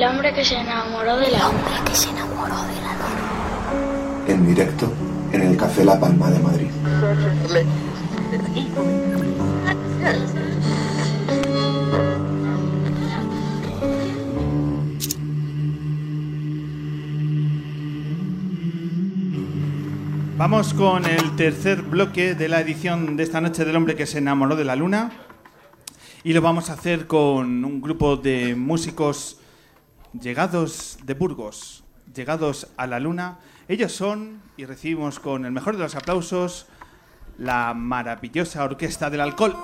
El hombre que se enamoró de la luna. que se enamoró de la luna. En directo en el Café La Palma de Madrid. Vamos con el tercer bloque de la edición de esta noche del hombre que se enamoró de la luna. Y lo vamos a hacer con un grupo de músicos llegados de Burgos, llegados a la luna. Ellos son, y recibimos con el mejor de los aplausos, la maravillosa Orquesta del Alcohol.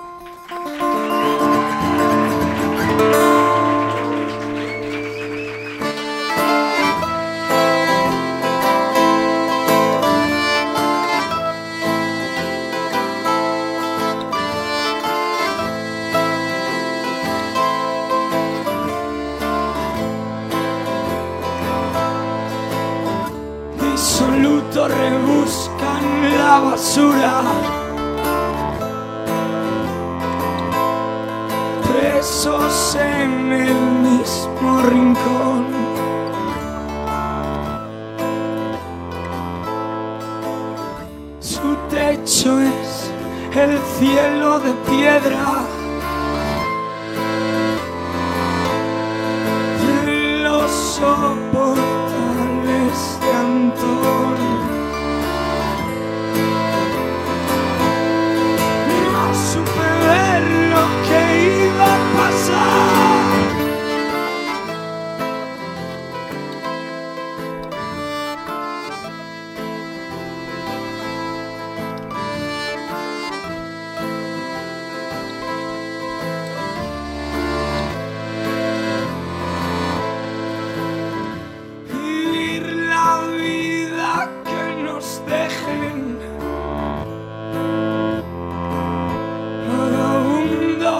Basura. Presos en el mismo rincón. Su techo es el cielo de piedra. de los soportales de Antón.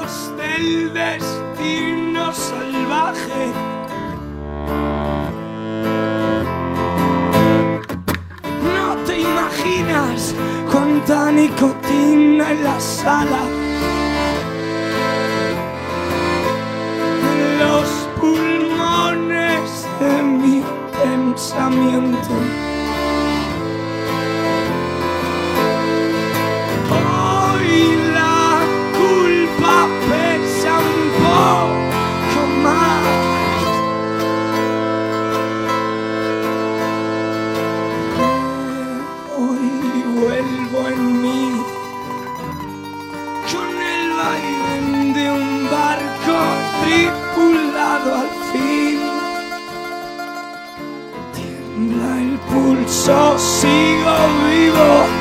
Del destino salvaje No te imaginas cuánta nicotina en la sala en los pulmones de mi pensamiento. Sigo vivo.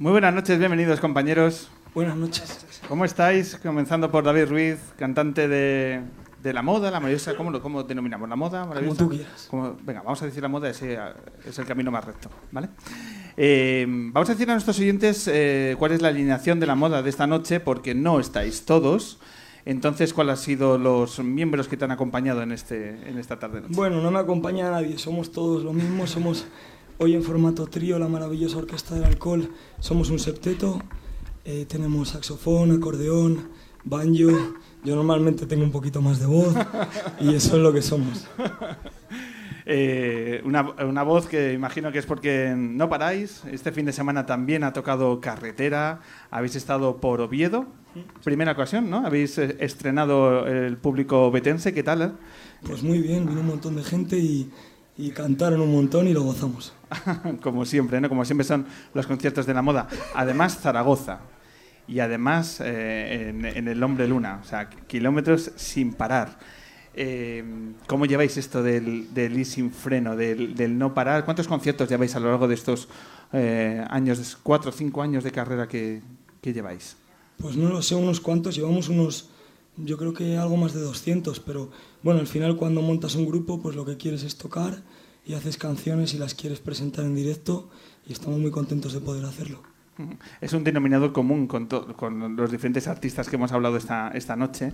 Muy buenas noches, bienvenidos compañeros. Buenas noches. ¿Cómo estáis? Comenzando por David Ruiz, cantante de, de la moda, la maravillosa, ¿cómo, lo, cómo denominamos? ¿La moda? maravillosa? tú quieras. Como- venga, vamos a decir la moda, ese es el camino más recto, ¿vale? Eh, vamos a decir a nuestros oyentes eh, cuál es la alineación de la moda de esta noche, porque no estáis todos. Entonces, ¿cuáles han sido los miembros que te han acompañado en, este, en esta tarde noche? Bueno, no me acompaña nadie, somos todos lo mismo, somos hoy en formato trío, la maravillosa Orquesta del Alcohol, somos un septeto, eh, tenemos saxofón, acordeón, banjo, yo normalmente tengo un poquito más de voz y eso es lo que somos. Eh, una, una voz que imagino que es porque no paráis. Este fin de semana también ha tocado carretera. Habéis estado por Oviedo. Primera ocasión, ¿no? Habéis eh, estrenado el público betense, ¿qué tal? eh? Pues muy bien, vino un montón de gente y, y cantaron un montón y lo gozamos. Como siempre, ¿no? Como siempre son los conciertos de la moda. Además, Zaragoza. Y además, eh, en, en el Hombre Luna. O sea, kilómetros sin parar. Eh, ¿Cómo lleváis esto del, del ir sin freno, del, del no parar? ¿Cuántos conciertos lleváis a lo largo de estos eh, años, cuatro o cinco años de carrera que, que lleváis? Pues no lo sé, unos cuantos, llevamos unos, yo creo que algo más de 200, pero bueno, al final cuando montas un grupo, pues lo que quieres es tocar y haces canciones y las quieres presentar en directo y estamos muy contentos de poder hacerlo. Es un denominador común con, con los diferentes artistas que hemos hablado esta, esta noche,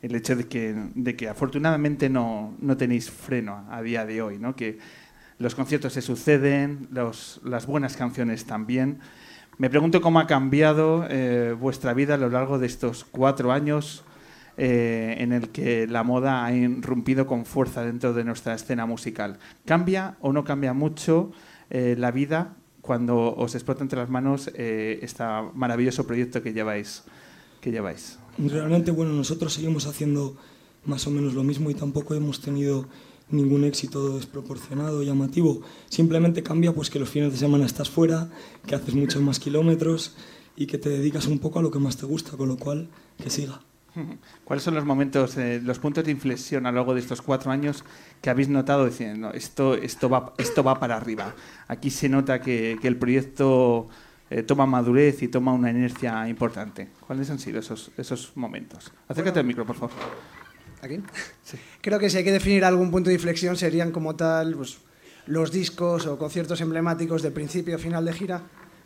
el hecho de que, de que afortunadamente no, no tenéis freno a día de hoy, ¿no? que los conciertos se suceden, los- las buenas canciones también. Me pregunto cómo ha cambiado eh, vuestra vida a lo largo de estos cuatro años eh, en el que la moda ha irrumpido con fuerza dentro de nuestra escena musical. ¿Cambia o no cambia mucho eh, la vida cuando os explota entre las manos este maravilloso proyecto que lleváis? Que lleváis? Realmente, bueno, nosotros seguimos haciendo más o menos lo mismo y tampoco hemos tenido ningún éxito desproporcionado, llamativo. Simplemente cambia pues que los fines de semana estás fuera, que haces muchos más kilómetros y que te dedicas un poco a lo que más te gusta, con lo cual que siga. ¿Cuáles son los momentos, eh, los puntos de inflexión a lo largo de estos cuatro años que habéis notado diciendo esto, esto, va, esto va para arriba? Aquí se nota que, que el proyecto eh, toma madurez y toma una inercia importante. ¿Cuáles han sido esos, esos momentos? Acércate al micro, por favor. ¿Aquí? Creo que si hay que definir algún punto de inflexión serían como tal pues, los discos o conciertos emblemáticos de principio a final de gira,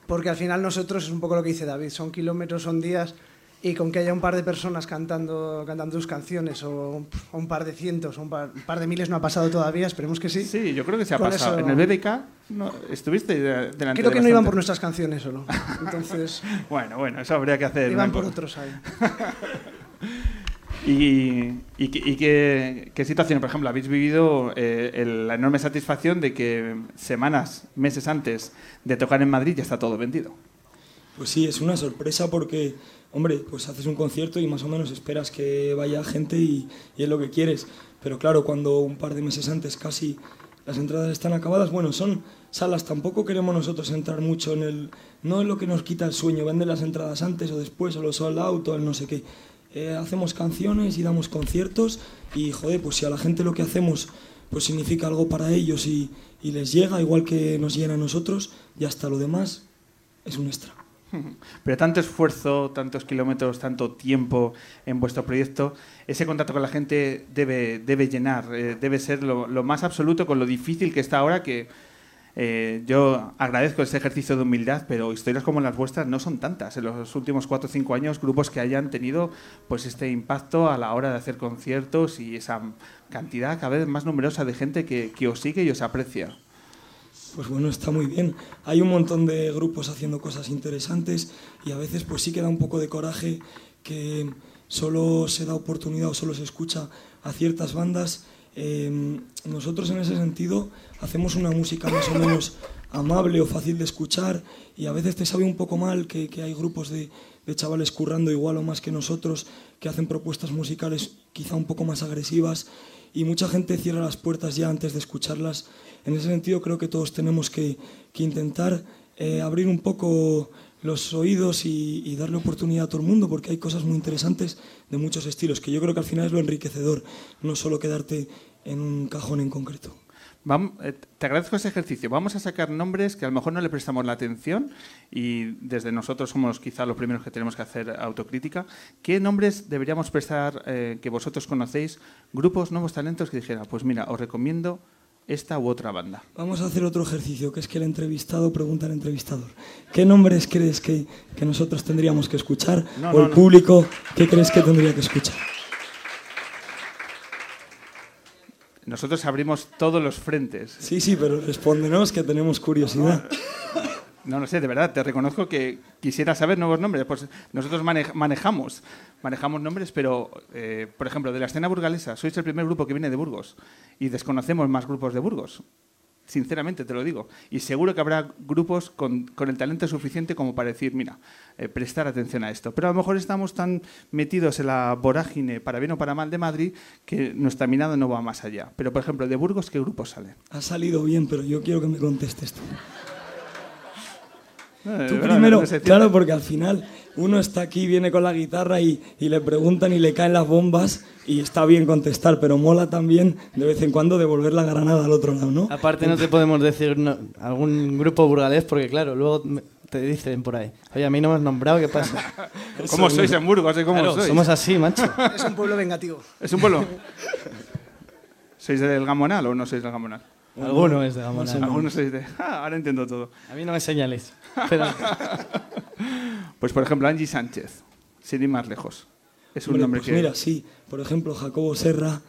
porque al final nosotros es un poco lo que dice David, son kilómetros, son días, y con que haya un par de personas cantando, cantando tus canciones o, o un par de cientos o un par, un par de miles no ha pasado todavía, esperemos que sí. Sí, yo creo que se ha Con pasado. eso- En el BBK no, estuviste de- delante Creo de que no iban por nuestras canciones solo, entonces Bueno, bueno, eso habría que hacer. iban por otros ahí. ¿Y, y, qué- y qué, qué situación, por ejemplo, habéis vivido eh, el- la enorme satisfacción de que semanas, meses antes de tocar en Madrid ya está todo vendido? Pues sí, es una sorpresa porque, hombre, pues haces un concierto y más o menos esperas que vaya gente y, y es lo que quieres. Pero claro, cuando un par de meses antes casi las entradas están acabadas, bueno, son salas, tampoco queremos nosotros entrar mucho en el... No es lo que nos quita el sueño, vender las entradas antes o después, o los sold out o el no sé qué. Eh, hacemos canciones y damos conciertos y, joder, pues si a la gente lo que hacemos pues significa algo para ellos y, y les llega, igual que nos llena a nosotros, y hasta lo demás es un extra. Pero tanto esfuerzo, tantos kilómetros, tanto tiempo en vuestro proyecto, ese contacto con la gente debe, debe llenar, eh, debe ser lo, más absoluto con lo difícil que está ahora, que eh, yo agradezco ese ejercicio de humildad, pero historias como las vuestras no son tantas. En los últimos cuatro o cinco años, grupos que hayan tenido pues este impacto a la hora de hacer conciertos y esa cantidad cada vez más numerosa de gente que os sigue y os aprecia. Pues bueno, está muy bien. Hay un montón de grupos haciendo cosas interesantes y a veces pues sí que da un poco de coraje que solo se da oportunidad o solo se escucha a ciertas bandas. Eh, nosotros en ese sentido hacemos una música más o menos amable o fácil de escuchar y a veces te sabe un poco mal que, hay grupos de chavales currando igual o más que nosotros que hacen propuestas musicales quizá un poco más agresivas y mucha gente cierra las puertas ya antes de escucharlas. En ese sentido creo que todos tenemos que, intentar eh, abrir un poco los oídos y, darle oportunidad a todo el mundo porque hay cosas muy interesantes de muchos estilos, que yo creo que al final es lo enriquecedor, no solo quedarte en un cajón en concreto. Vam- eh, te agradezco ese ejercicio. Vamos a sacar nombres que a lo mejor no le prestamos la atención y desde nosotros somos quizá los primeros que tenemos que hacer autocrítica. ¿Qué nombres deberíamos prestar eh, que vosotros conocéis? Grupos, nuevos talentos que dijera, pues mira, os recomiendo esta u otra banda. Vamos a hacer otro ejercicio, que es que el entrevistado pregunta al entrevistador. ¿Qué nombres crees que, que nosotros tendríamos que escuchar? No, o no, el no. público, ¿qué crees que tendría que escuchar? Nosotros abrimos todos los frentes. Sí, sí, pero respóndenos que tenemos curiosidad. No lo sé, de verdad, te reconozco que quisiera saber nuevos nombres. Pues nosotros mane- manejamos, manejamos nombres, pero, eh, por ejemplo, de la escena burgalesa, sois el primer grupo que viene de Burgos y desconocemos más grupos de Burgos. sinceramente te lo digo. Y seguro que habrá grupos con, el talento suficiente como para decir, mira, eh, prestar atención a esto. Pero a lo mejor estamos tan metidos en la vorágine, para bien o para mal, de Madrid, que nuestra mirada no va más allá. Pero, por ejemplo, de Burgos, ¿qué grupos salen? Ha salido bien, pero yo quiero que me contestes tú. Eh, Tú verdad, primero, claro, porque al final uno está aquí, viene con la guitarra y, y le preguntan y le caen las bombas y está bien contestar, pero mola también de vez en cuando devolver la granada al otro lado, ¿no? Aparte no te podemos decir no- algún grupo burgalés porque claro, luego te dicen por ahí, oye, a mí no me has nombrado, ¿qué pasa? ¿Cómo sois en Burgos? ¿Cómo Claro, sois? somos así, macho. Es un pueblo vengativo. ¿Es un pueblo? ¿Sois del Gamonal o no sois del Gamonal? Alguno es de Gamonal. Algunos sois de... Ah, ahora entiendo todo. A mí no me señales. Pero, Pues, por ejemplo, Angie Sánchez, sin ir más lejos. Es un Hombre, nombre pues que... mira, sí, por ejemplo, Jacobo Serra,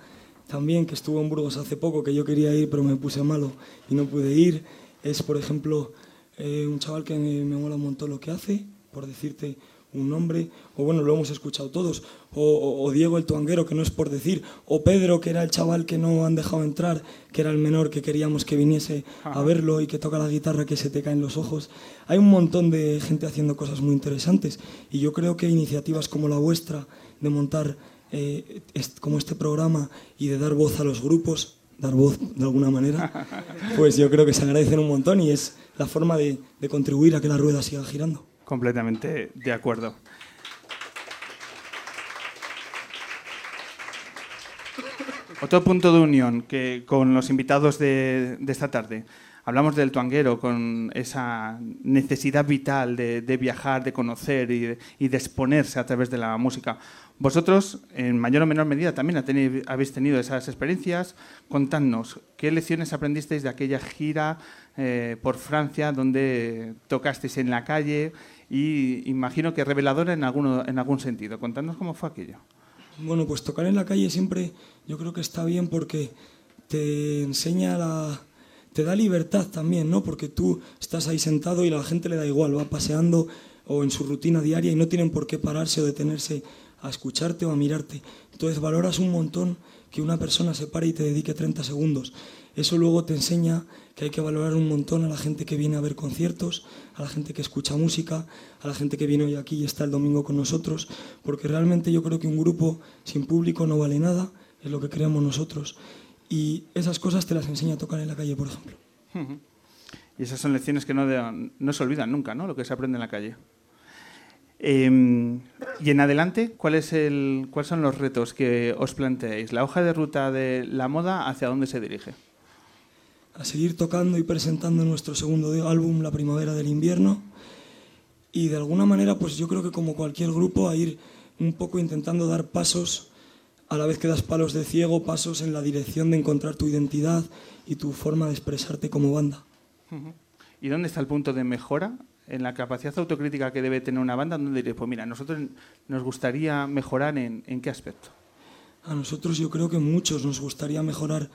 también, que estuvo en Burgos hace poco, que yo quería ir, pero me puse malo y no pude ir. Es, por ejemplo, eh, un chaval que me, me mola un montón lo que hace, por decirte un nombre, o bueno, lo hemos escuchado todos, o, o- o Diego el Tuanguero, que no es por decir, o Pedro, que era el chaval que no han dejado entrar, que era el menor que queríamos que viniese a verlo y que toca la guitarra que se te caen los ojos. Hay un montón de gente haciendo cosas muy interesantes y yo creo que iniciativas como la vuestra de montar eh, est- como este programa y de dar voz a los grupos, dar voz de alguna manera, pues yo creo que se agradecen un montón y es la forma de, de contribuir a que la rueda siga girando. Completamente de acuerdo. Otro punto de unión que con los invitados de, de esta tarde. Hablamos del tuanguero con esa necesidad vital de, de viajar, de conocer y de, y de exponerse a través de la música. Vosotros, en mayor o menor medida, también habéis tenido esas experiencias. Contadnos, ¿qué lecciones aprendisteis de aquella gira eh, por Francia donde tocasteis en la calle? Y imagino que reveladora en, alguno, en algún sentido. Contadnos cómo fue aquello. Bueno, pues tocar en la calle siempre yo creo que está bien porque te enseña la... te da libertad también, ¿no? Porque tú estás ahí sentado y la gente le da igual, va paseando o en su rutina diaria y no tienen por qué pararse o detenerse a escucharte o a mirarte. Entonces valoras un montón que una persona se pare y te dedique 30 segundos. Eso luego te enseña que hay que valorar un montón a la gente que viene a ver conciertos, a la gente que escucha música, a la gente que viene hoy aquí y está el domingo con nosotros, porque realmente yo creo que un grupo sin público no vale nada, es lo que creemos nosotros. Y esas cosas te las enseña a tocar en la calle, por ejemplo. Y esas son lecciones que no, se olvidan nunca, ¿no? Lo que se aprende en la calle. Eh, y en adelante, ¿cuál ¿cuáles son los retos que os planteáis? La hoja de ruta de la moda, ¿hacia dónde se dirige? A seguir tocando y presentando nuestro segundo álbum, La Primavera del Invierno. Y de alguna manera, pues yo creo que como cualquier grupo, a ir un poco intentando dar pasos, a la vez que das palos de ciego, pasos en la dirección de encontrar tu identidad y tu forma de expresarte como banda. ¿Y dónde está el punto de mejora en la capacidad autocrítica que debe tener una banda? ¿Dónde diréis, pues mira, nosotros nos gustaría mejorar en, en qué aspecto? A nosotros yo creo que muchos nos gustaría mejorar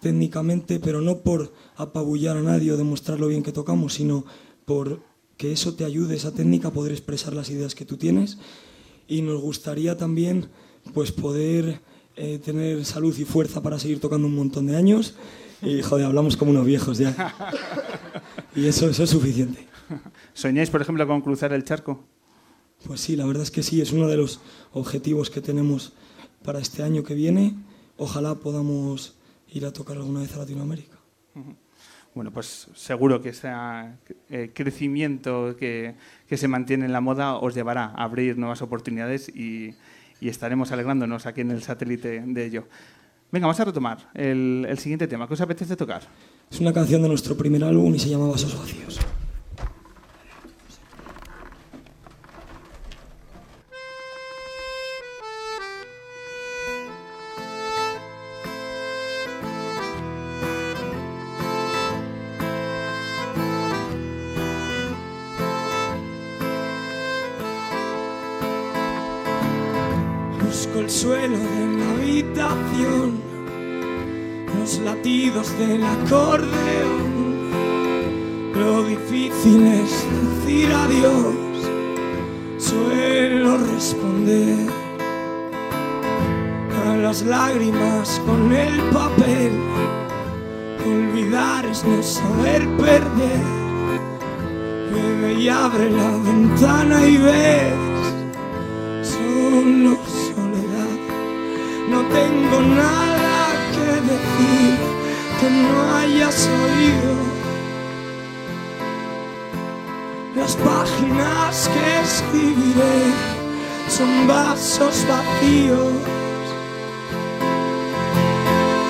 técnicamente, pero no por apabullar a nadie o demostrar lo bien que tocamos, sino por que eso te ayude, esa técnica, a poder expresar las ideas que tú tienes. Y nos gustaría también pues poder eh, tener salud y fuerza para seguir tocando un montón de años. Y joder, hablamos como unos viejos ya. Y eso, eso es suficiente. ¿Soñáis, por ejemplo, con cruzar el charco? Pues sí, la verdad es que sí, es uno de los objetivos que tenemos para este año que viene. Ojalá podamos ir a tocar alguna vez a Latinoamérica. Bueno, pues seguro que ese eh, crecimiento que, que se mantiene en la moda os llevará a abrir nuevas oportunidades y, y estaremos alegrándonos aquí en el satélite de ello. Venga, vamos a retomar el, el siguiente tema. ¿Qué os apetece tocar? Es una canción de nuestro primer álbum y se llama Vasos Vacíos. Busco el suelo de la habitación, los latidos del acordeón. Lo difícil es decir adiós, suelo responder a las lágrimas con el papel Olvidar es no saber perder. Bebe y abre la ventana y ves tengo nada que decir que no hayas oído. Las páginas que escribiré son vasos vacíos.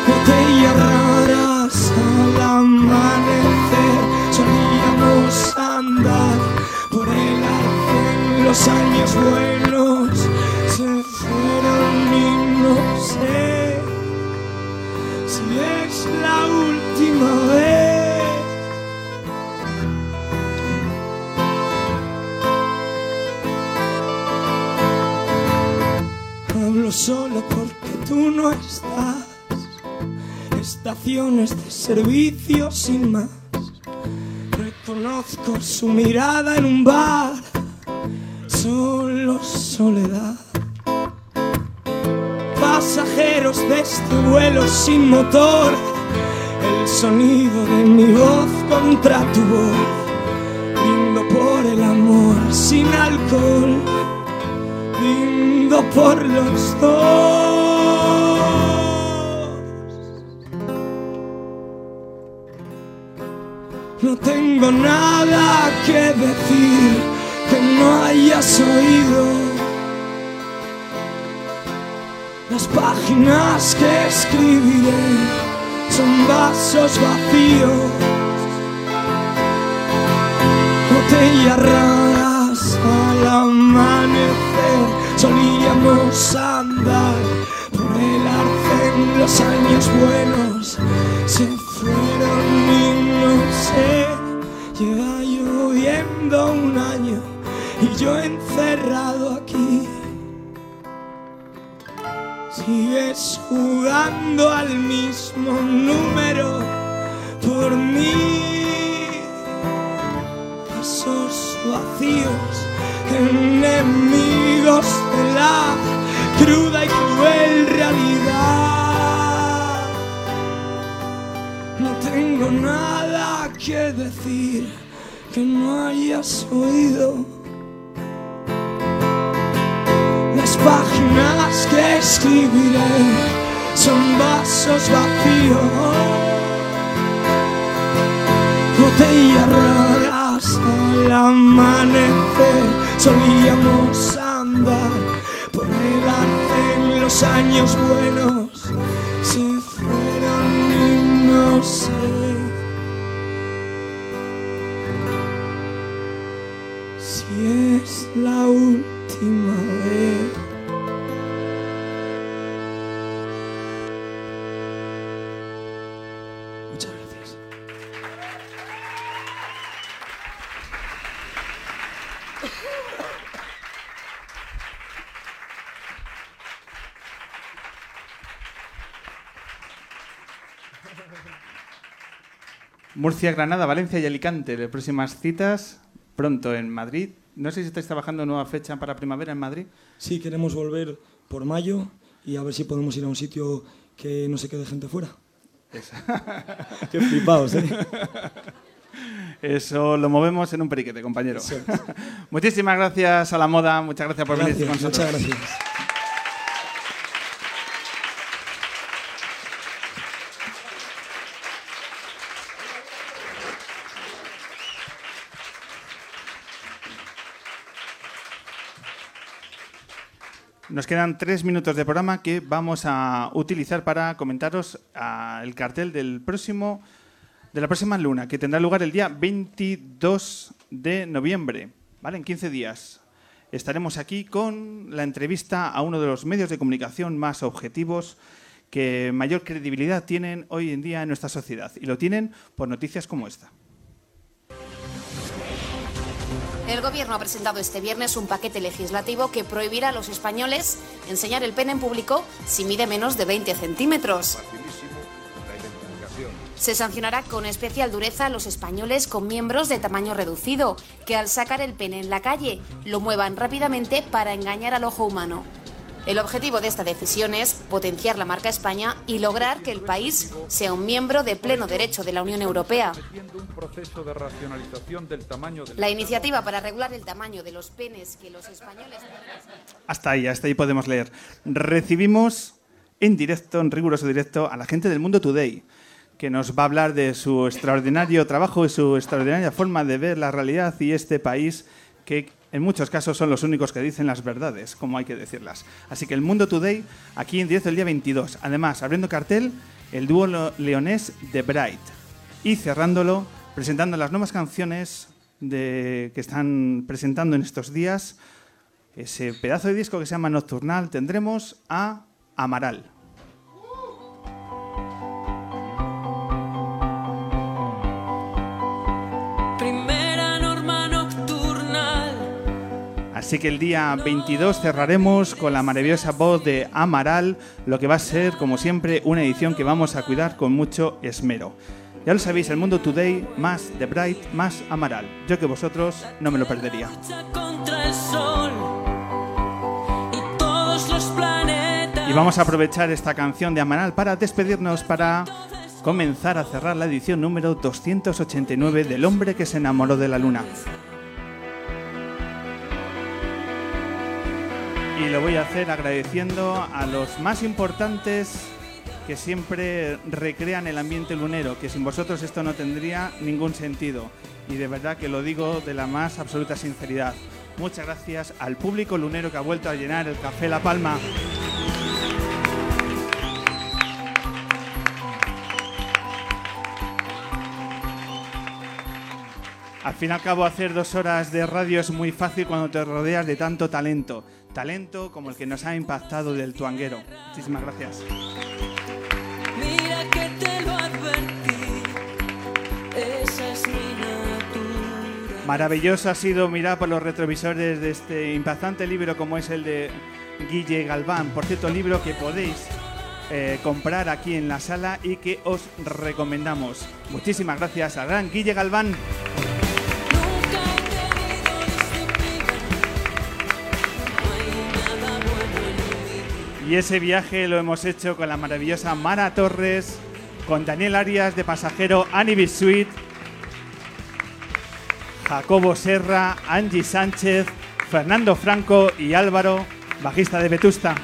Botellas raras al amanecer solíamos andar por el arcén. Los años buenos Hablo solo porque tú no estás. Estaciones de servicio sin más. Reconozco su mirada en un bar. Solo soledad. Pasajeros de este vuelo sin motor. El sonido de mi voz contra tu voz. Brindo por el amor sin alcohol brindo por los dos. No tengo nada que decir que no hayas oído. Las páginas que escribiré son vasos vacíos, botellas raras al amanecer. Solíamos andar por el arcén, los años buenos se fueron y no sé. Lleva lloviendo un año y yo encerrado aquí. Sigues jugando al mismo número por mí. Vasos vacíos, enemigos de la cruda y cruel realidad. No tengo nada que decir que no hayas oído. Las páginas que escribiré son vasos vacíos, botellas raras al amanecer. Solíamos andar por el arcén, los años buenos se fueron y no sé. Si es la última Murcia, Granada, Valencia y Alicante. Las próximas citas pronto en Madrid. No sé si estáis trabajando nueva fecha para primavera en Madrid. Sí, queremos volver por mayo y a ver si podemos ir a un sitio que no se quede gente fuera. Qué flipados, ¿eh? Eso lo movemos en un periquete, compañero. Muchísimas gracias a la moda, muchas gracias por venir con Gracias, nosotros. muchas gracias. Nos quedan tres minutos de programa que vamos a utilizar para comentaros ah, el cartel del próximo, de la próxima luna, que tendrá lugar el día 22 de noviembre, ¿vale? En 15 días. Estaremos aquí con la entrevista a uno de los medios de comunicación más objetivos que mayor credibilidad tienen hoy en día en nuestra sociedad. Y lo tienen por noticias como esta. El Gobierno ha presentado este viernes un paquete legislativo que prohibirá a los españoles enseñar el pene en público si mide menos de 20 centímetros. Se sancionará con especial dureza a los españoles con miembros de tamaño reducido, que al sacar el pene en la calle lo muevan rápidamente para engañar al ojo humano. El objetivo de esta decisión es potenciar la marca España y lograr que el país sea un miembro de pleno derecho de la Unión Europea. La iniciativa para regular el tamaño de los penes que los españoles... Hasta ahí, hasta ahí podemos leer. Recibimos en directo, en riguroso directo, a la gente del Mundo Today, que nos va a hablar de su extraordinario trabajo y su extraordinaria forma de ver la realidad y este país que en muchos casos son los únicos que dicen las verdades, como hay que decirlas. Así que el Mundo Today, aquí en directo el día 22. Además, abriendo cartel, el dúo leonés The Bright. Y cerrándolo, presentando las nuevas canciones que están presentando en estos días, ese pedazo de disco que se llama Nocturnal, tendremos a Amaral. Así que el día 22 cerraremos con la maravillosa voz de Amaral, lo que va a ser, como siempre, una edición que vamos a cuidar con mucho esmero. Ya lo sabéis, el mundo today, más The Bright, más Amaral. Yo que vosotros no me lo perdería. Y vamos a aprovechar esta canción de Amaral para despedirnos, para comenzar a cerrar la edición número 289 del hombre que se enamoró de la luna. Y lo voy a hacer agradeciendo a los más importantes que siempre recrean el ambiente lunero, que sin vosotros esto no tendría ningún sentido. Y de verdad que lo digo de la más absoluta sinceridad. Muchas gracias al público lunero que ha vuelto a llenar el Café La Palma. Al fin y al cabo, hacer dos horas de radio es muy fácil cuando te rodeas de tanto talento. Talento como el que nos ha impactado del tuanguero. Muchísimas gracias. Mira que te lo advertí. Esa es mi natura. Maravilloso ha sido mirar por los retrovisores de este impactante libro como es el de Guille Galván. Por cierto, libro que podéis eh, comprar aquí en la sala y que os recomendamos. Muchísimas gracias al gran Guille Galván. Y ese viaje lo hemos hecho con la maravillosa Mara Torres, con Daniel Arias de pasajero, Annie Bisuit, Jacobo Serra, Angie Sánchez, Fernando Franco y Álvaro, bajista de Vetusta.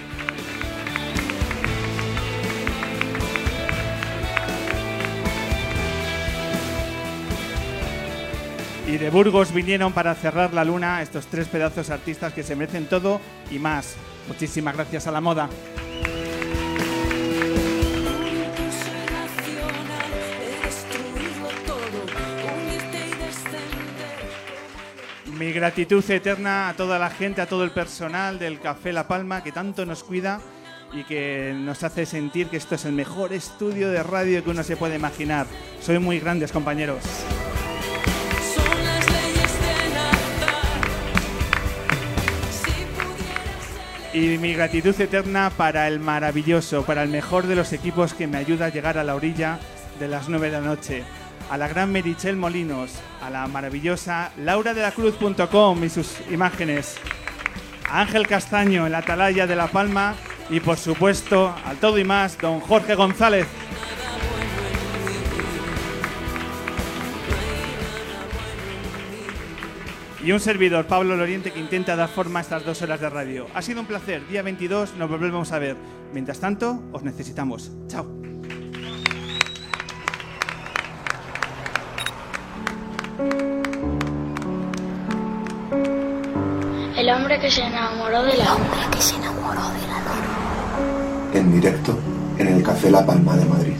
Y de Burgos vinieron para cerrar la luna estos tres pedazos artistas que se merecen todo y más. Muchísimas gracias a la moda. Mi gratitud eterna a toda la gente, a todo el personal del Café La Palma que tanto nos cuida y que nos hace sentir que esto es el mejor estudio de radio que uno se puede imaginar. Soy muy grandes compañeros. Y mi gratitud eterna para el maravilloso, para el mejor de los equipos que me ayuda a llegar a la orilla de las 9 de la noche. A la gran Merichel Molinos, a la maravillosa Laura de la y sus imágenes, a Ángel Castaño en la Atalaya de La Palma y por supuesto al todo y más, don Jorge González. Y un servidor, Pablo Loriente, que intenta dar forma a estas dos horas de radio. Ha sido un placer. Día 22 nos volvemos a ver. Mientras tanto, os necesitamos. Chao. El hombre que se enamoró de la luna. En directo en el Café La Palma de Madrid.